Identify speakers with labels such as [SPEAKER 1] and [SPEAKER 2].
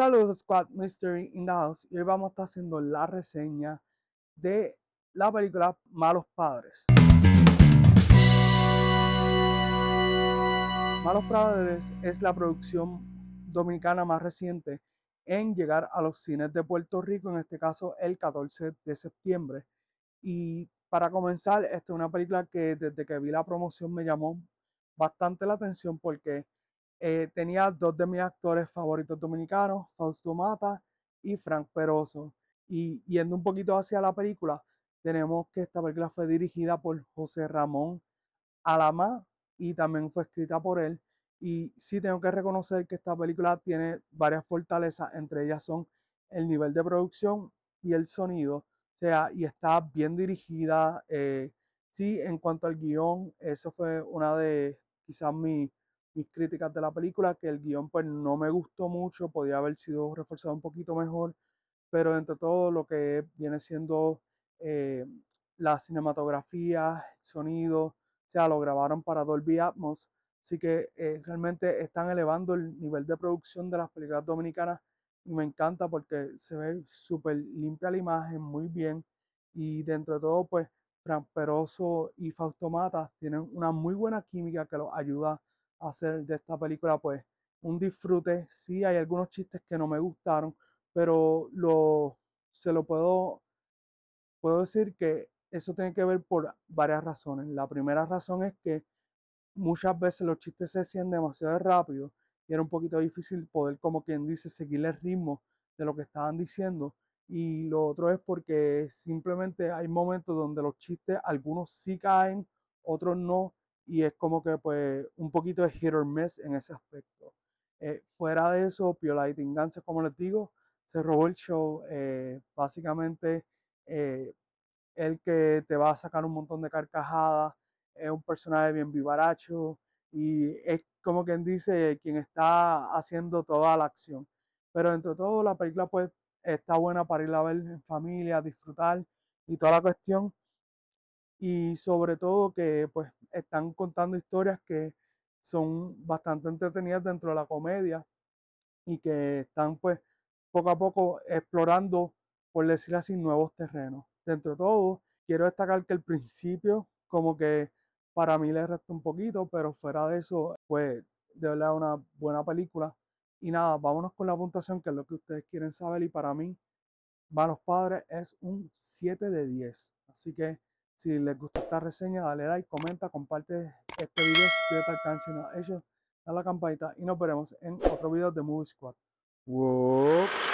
[SPEAKER 1] Saludos Squad Mystery in the House y hoy vamos a estar haciendo la reseña de la película Malos Padres. Malos Padres es la producción dominicana más reciente en llegar a los cines de Puerto Rico, en este caso el 14 de septiembre. Y para comenzar, esta es una película que desde que vi la promoción me llamó bastante la atención porque eh, tenía dos de mis actores favoritos dominicanos, Fausto Mata y Frank Peroso. Y yendo un poquito hacia la película, tenemos que esta película fue dirigida por José Ramón Alama y también fue escrita por él. Y sí tengo que reconocer que esta película tiene varias fortalezas, entre ellas son el nivel de producción y el sonido. O sea, y está bien dirigida. Eh, sí, en cuanto al guion, eso fue una de quizás mis mis críticas de la película, que el guion pues no me gustó mucho, podía haber sido reforzado un poquito mejor, pero entre todo lo que viene siendo eh, la cinematografía, el sonido, o sea, lo grabaron para Dolby Atmos, así que eh, realmente están elevando el nivel de producción de las películas dominicanas y me encanta porque se ve súper limpia la imagen, muy bien, y dentro de todo pues Fran Peroso y Fausto Mata tienen una muy buena química que los ayuda hacer de esta película pues un disfrute. Sí hay algunos chistes que no me gustaron, pero lo, se lo puedo, puedo decir que eso tiene que ver por varias razones. La primera razón es que muchas veces los chistes se hacían demasiado rápido y era un poquito difícil poder, como quien dice, seguir el ritmo de lo que estaban diciendo. Y lo otro es porque simplemente hay momentos donde los chistes, algunos sí caen, otros no, y es como que pues un poquito de hit or miss en ese aspecto. Eh, fuera de eso, Piola y Tinganza, como les digo, se robó el show. Eh, básicamente, eh, el que te va a sacar un montón de carcajadas, es un personaje bien vivaracho y es como quien dice quien está haciendo toda la acción. Pero entre todo, la película pues está buena para ir a ver en familia, disfrutar y toda la cuestión y sobre todo que pues están contando historias que son bastante entretenidas dentro de la comedia y que están pues poco a poco explorando, por decir así, nuevos terrenos. Dentro de todo, quiero destacar que el principio como que para mí le resta un poquito, pero fuera de eso, pues de verdad una buena película. Y nada, vámonos con la puntuación, que es lo que ustedes quieren saber. Y para mí, Malos Padres es un 7 de 10. Así que si les gustó esta reseña, dale like, comenta, comparte este video, suscríbete al canal si no has hecho, dale la campanita y nos veremos en otro video de Movie Squad. ¡Wow!